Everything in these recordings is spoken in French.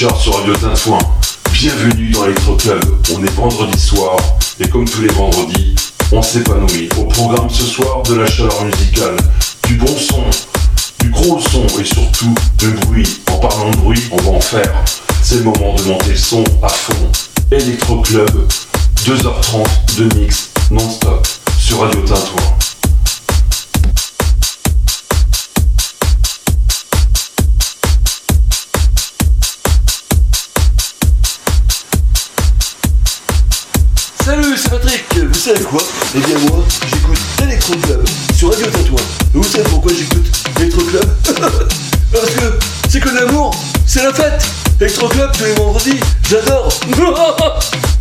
Sur Radio Tintouin. Bienvenue dans Electro Club. On est vendredi soir et comme tous les vendredis, on s'épanouit. Au programme ce soir de la chaleur musicale, du bon son, du gros son et surtout de bruit. En parlant de bruit, on va en faire. C'est le moment de monter le son à fond. Electro Club, 2h30 de mix non-stop sur Radio Tintouin. Salut, c'est Patrick. Vous savez quoi? Eh bien moi, j'écoute Electro Club sur Radio Tatouin. Vous savez pourquoi j'écoute Electro Club? Parce que c'est que l'amour, c'est la fête. Electro Club tous les vendredis, j'adore.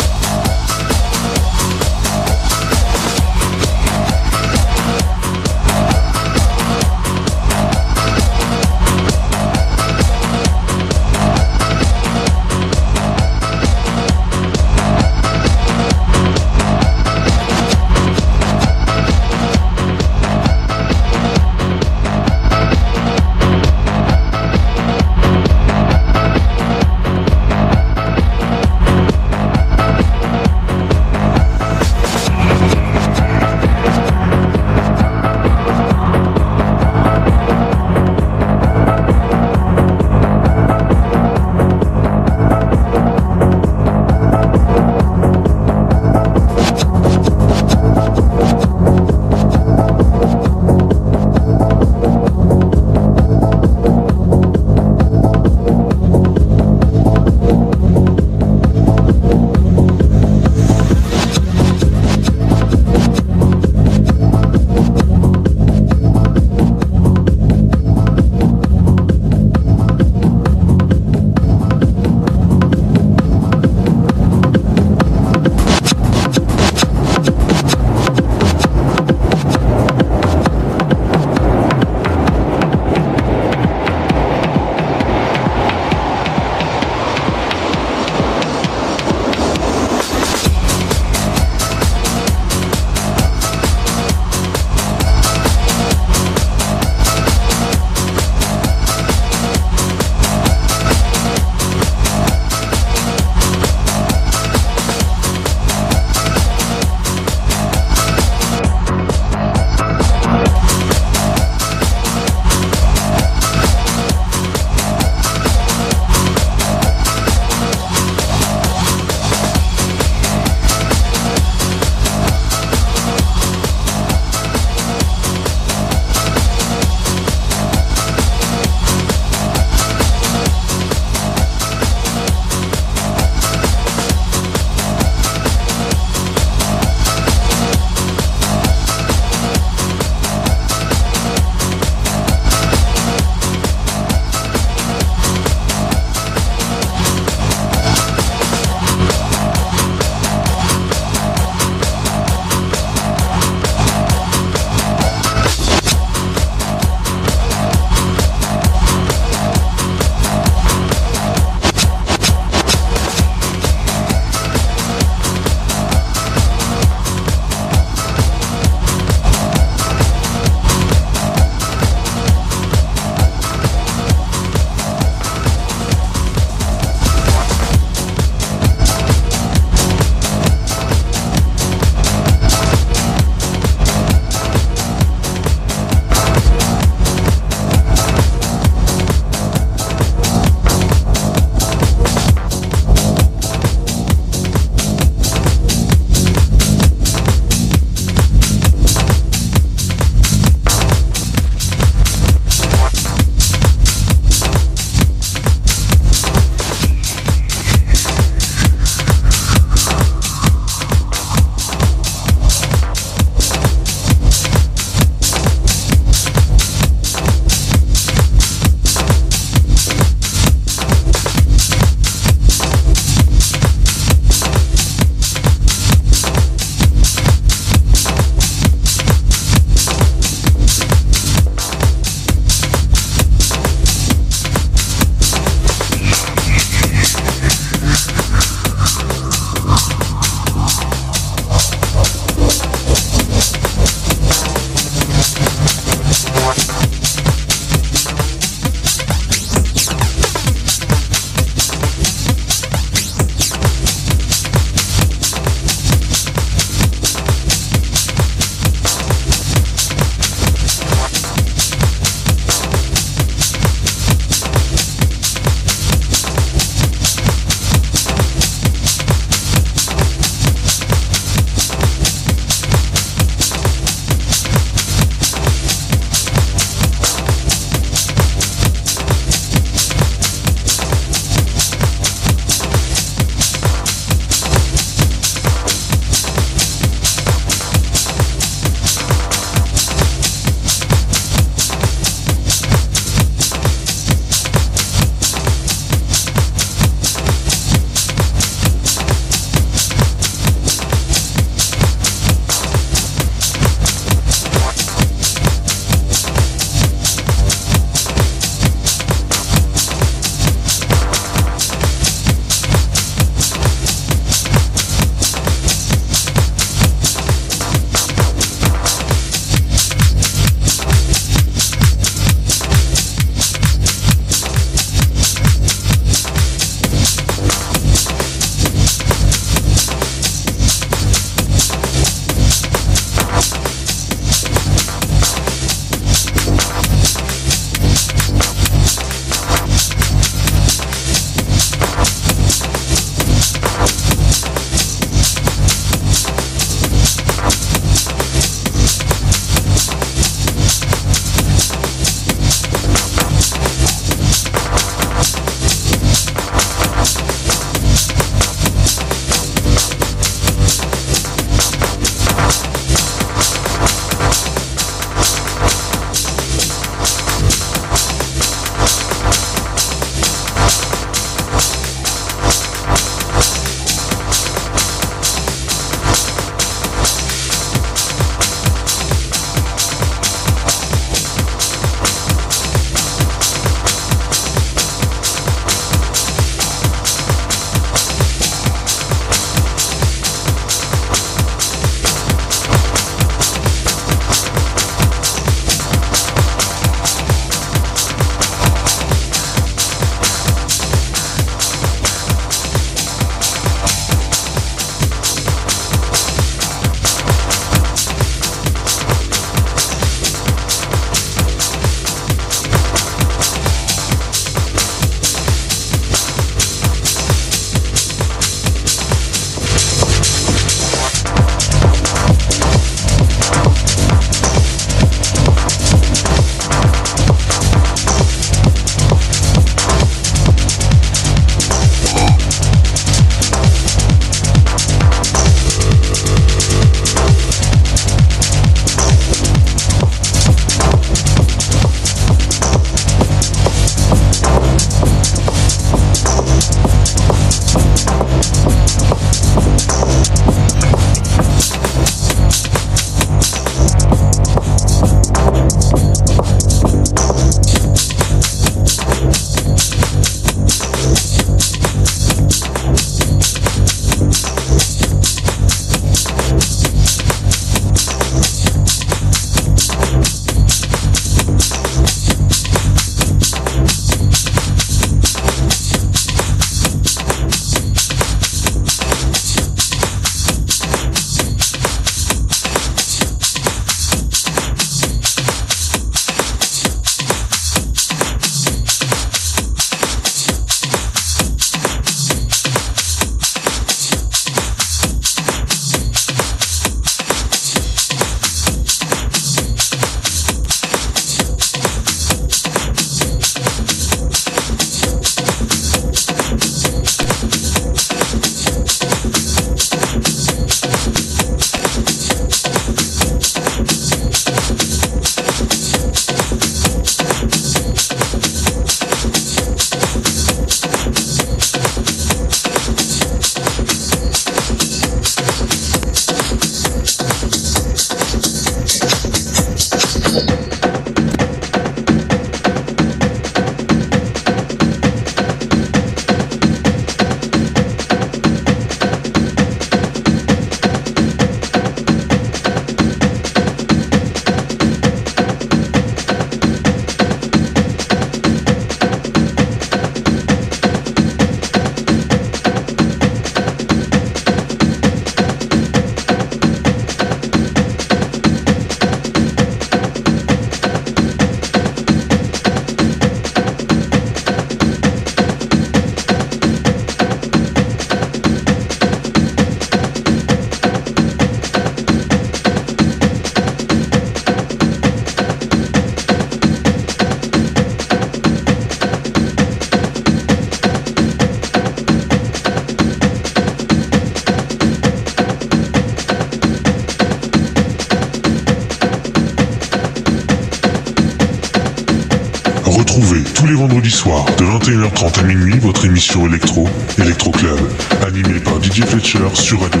vendredis soirs, de 21h30 à minuit, votre émission électro, Electro Club, animée par DJ Fletcher sur Radio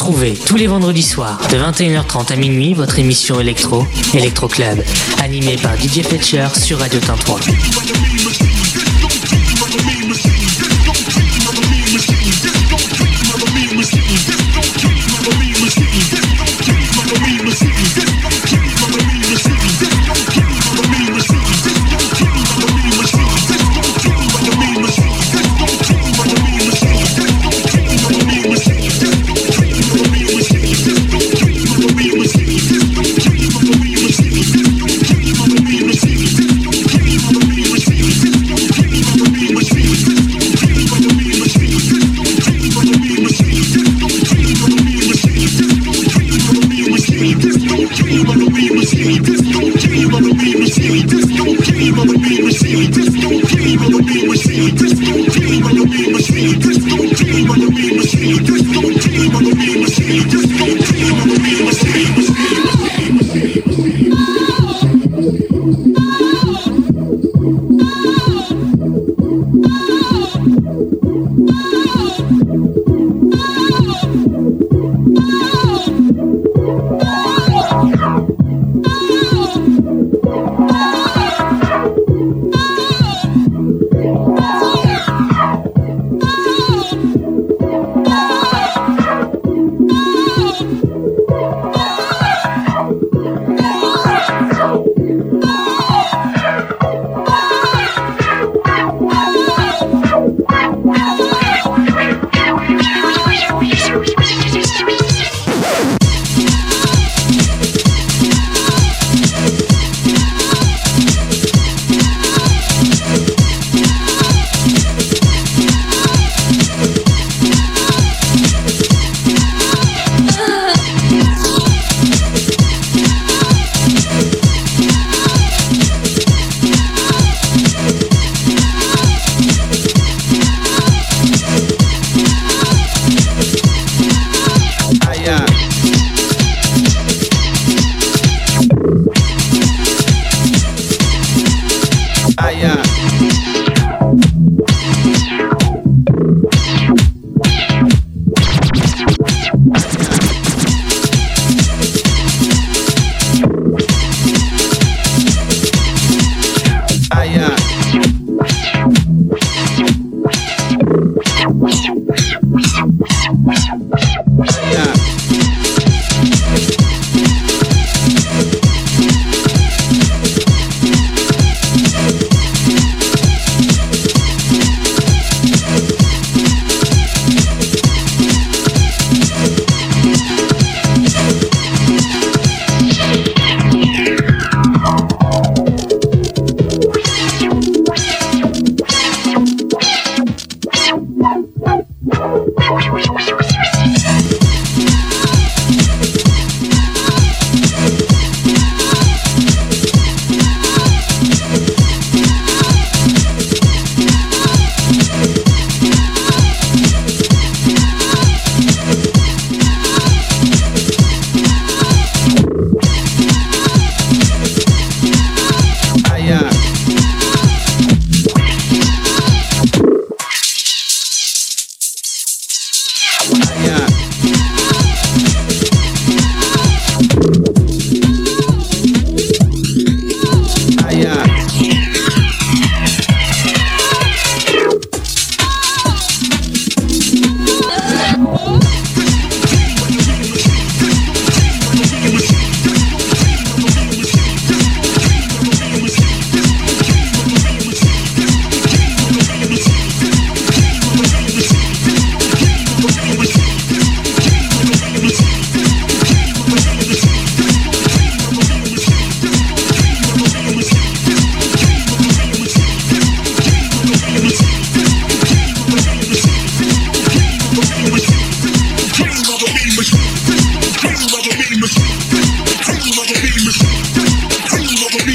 Tintouin. de 21h30 à minuit, votre émission électro, Electro Club, animée par DJ Fetcher sur Radio Tintouin.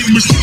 Mr.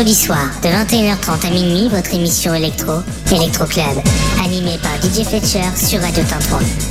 vendredis soirs de 21h30 à minuit votre émission électro, Electro Club, animée par DJ Fletcher sur Radio Tintouin.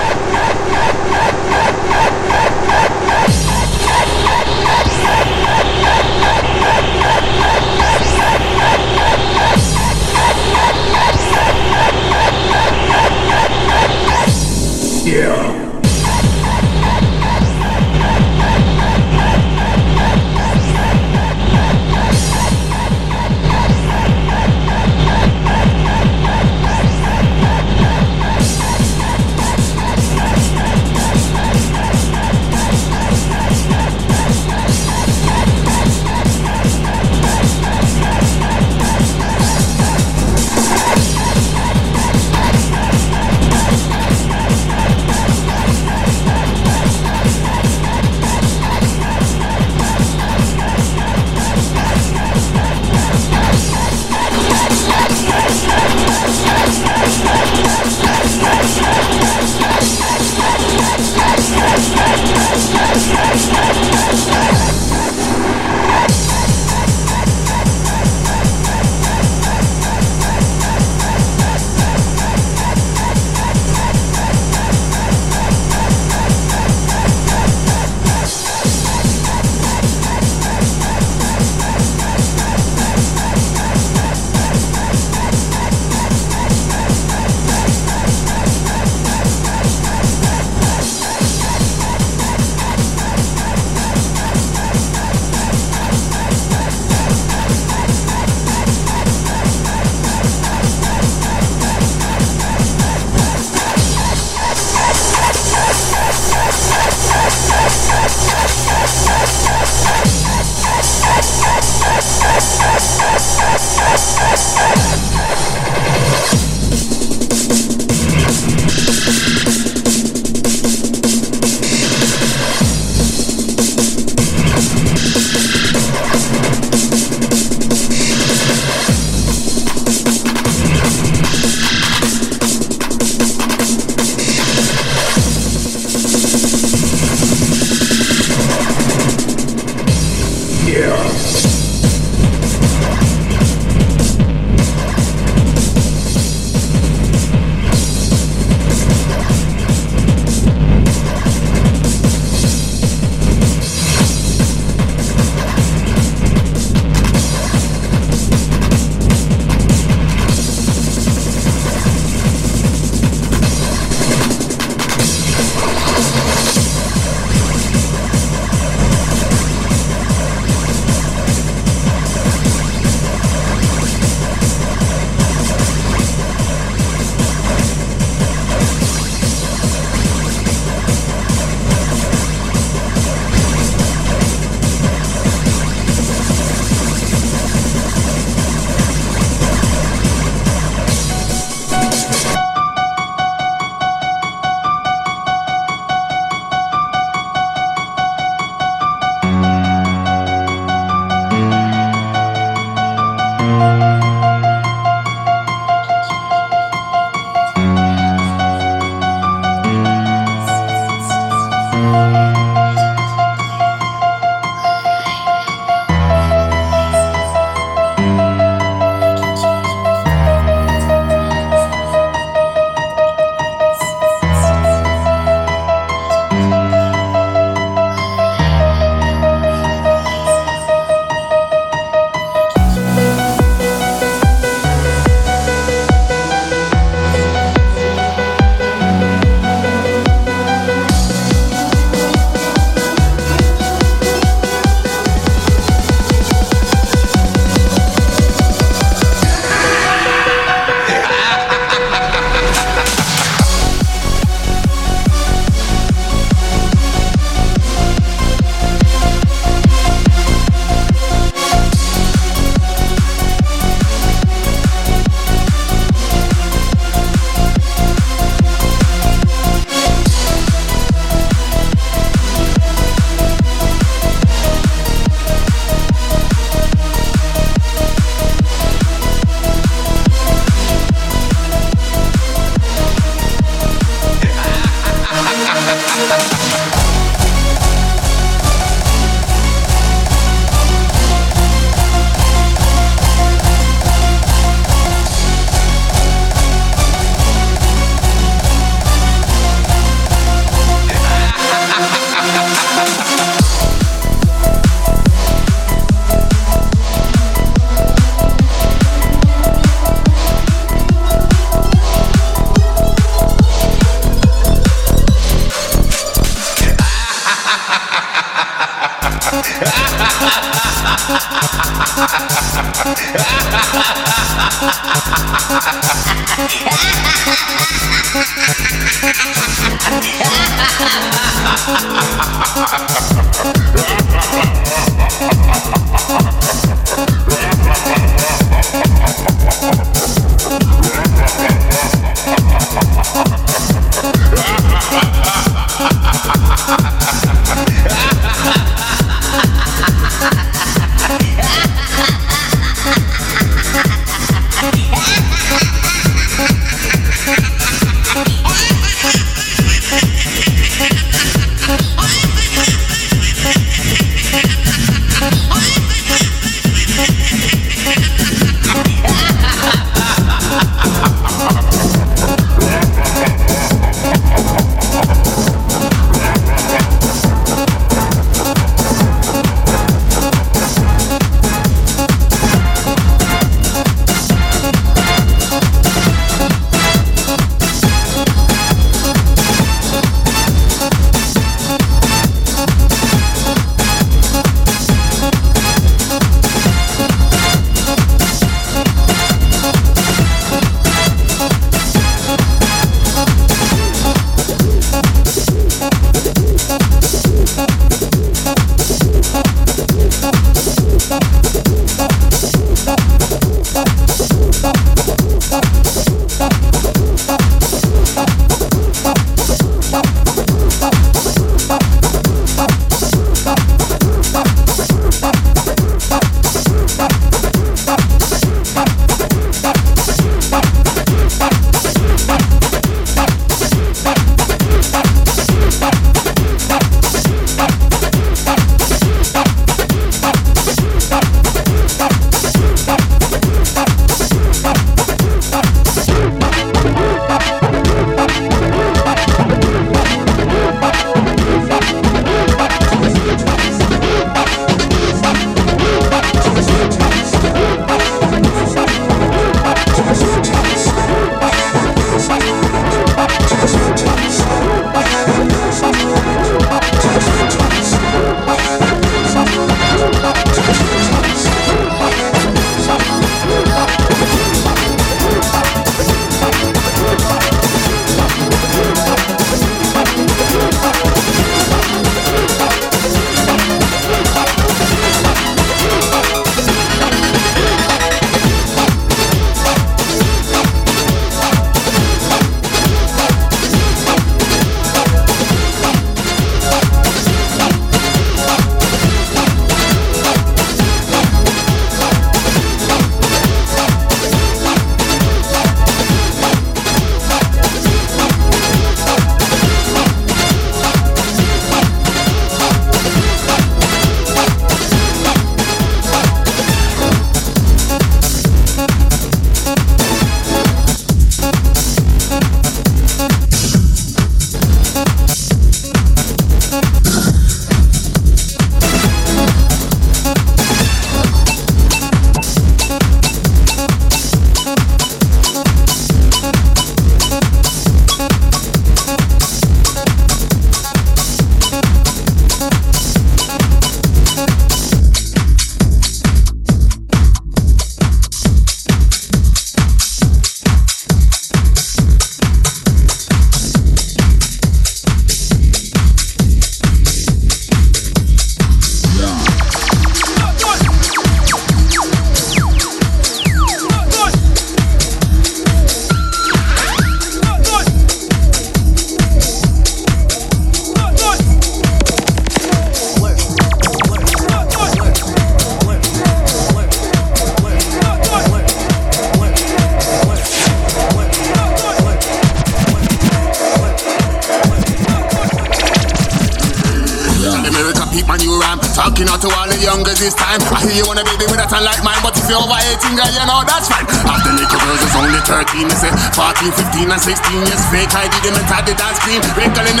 16 years fake, I did them and had the dance cream. Wrinkle in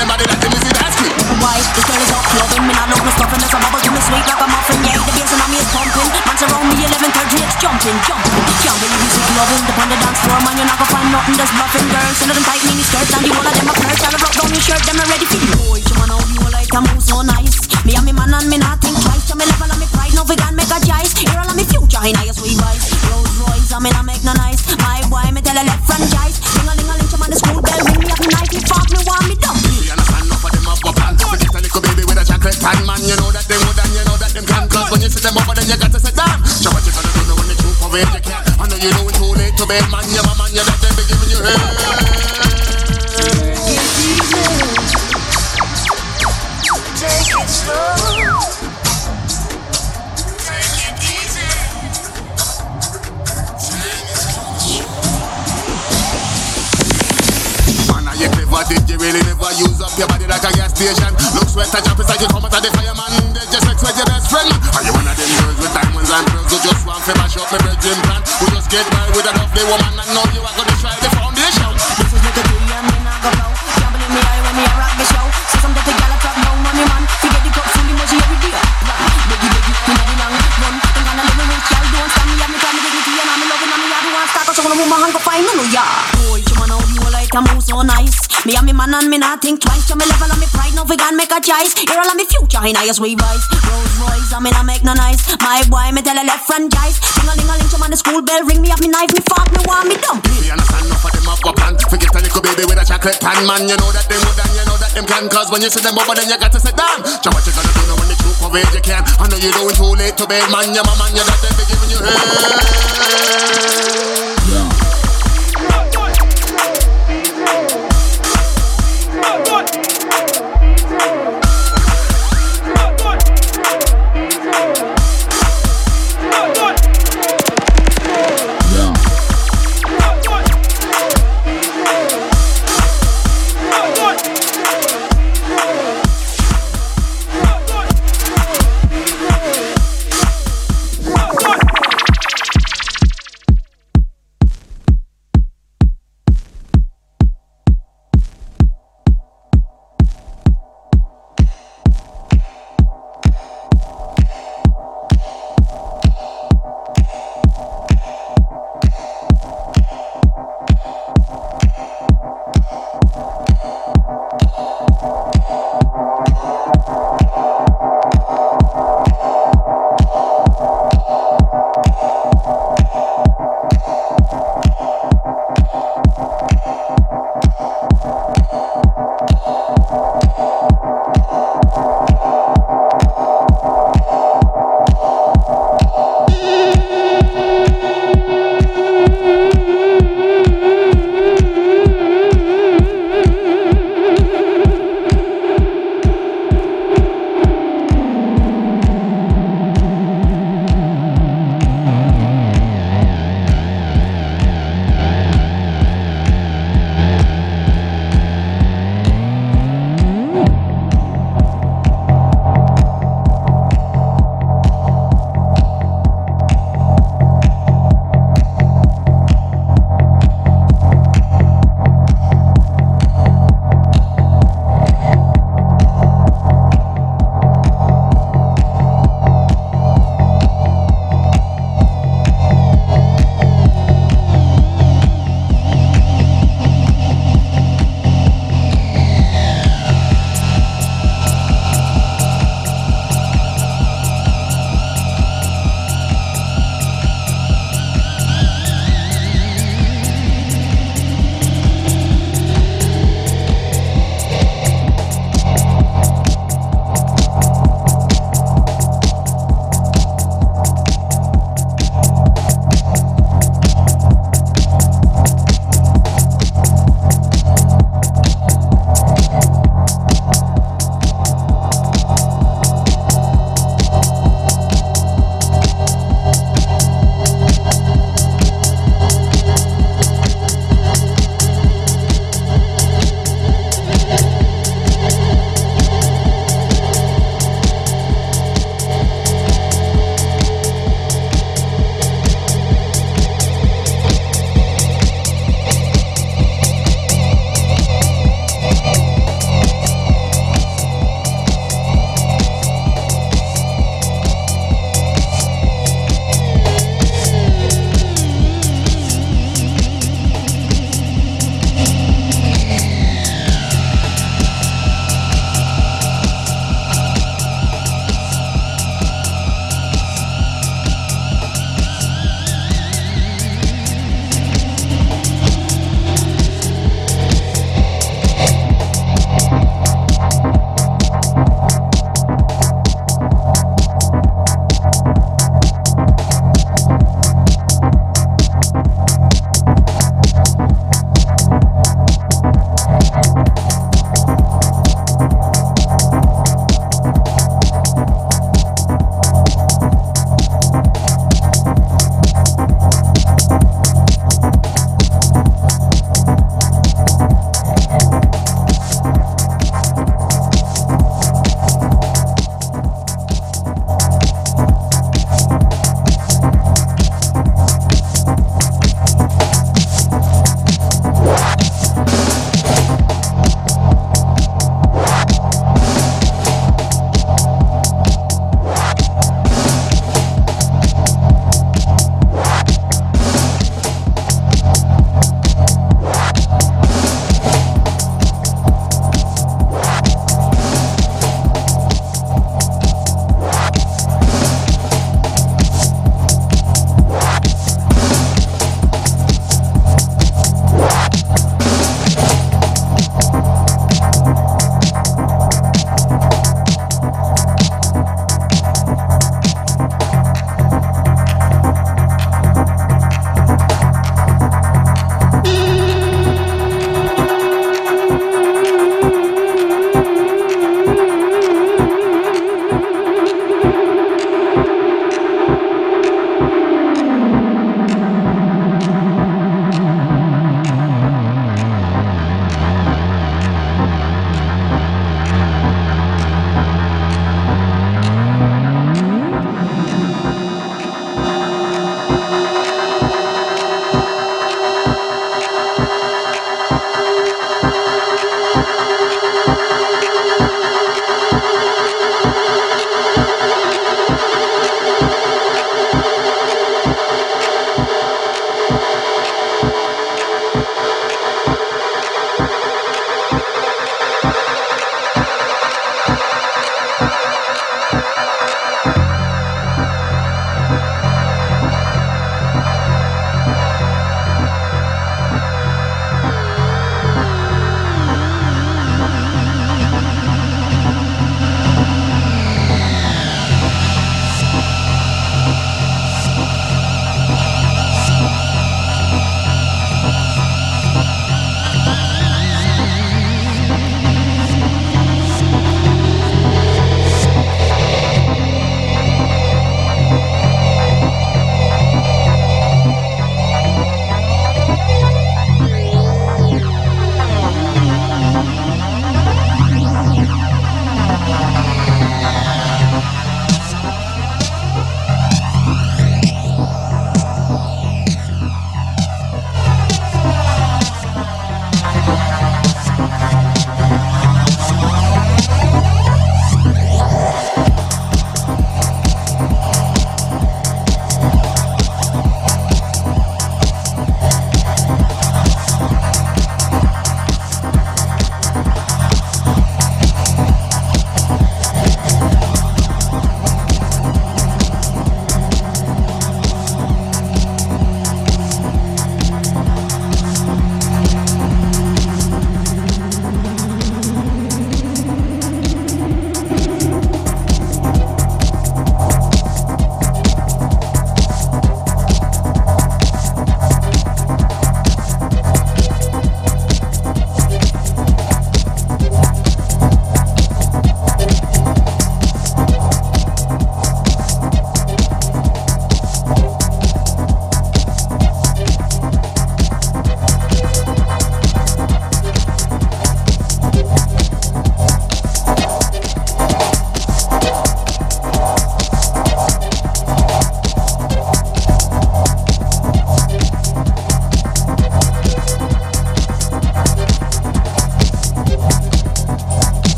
in a sweet voice. Rolls Royce, I mean I make no noise. My boy, me tell a left front guys. Ding a ling a ling, on the school bell, ring me up, me knife, me fork, me wand, me dump. We understand enough of them have got plan. Forget a little baby with a chocolate pan, man. You know that them would and you know that them can. Cause when you see them over, then you got to sit down. So what you gonna do now when the truth parade you can? I know you doing too late to bed, man. Your mama, your dad, they be giving you hell.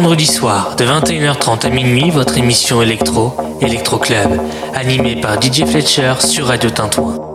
Vendredis soirs, de 21h30 à minuit, votre émission électro, Electro Club, animée par DJ Fletcher sur Radio Tintouin.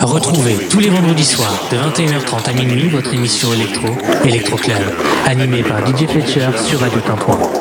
Retrouvez tous les vendredis soirs de 21h30 à minuit votre émission électro, Electro Club, animée par DJ Fletcher sur Radio Campus.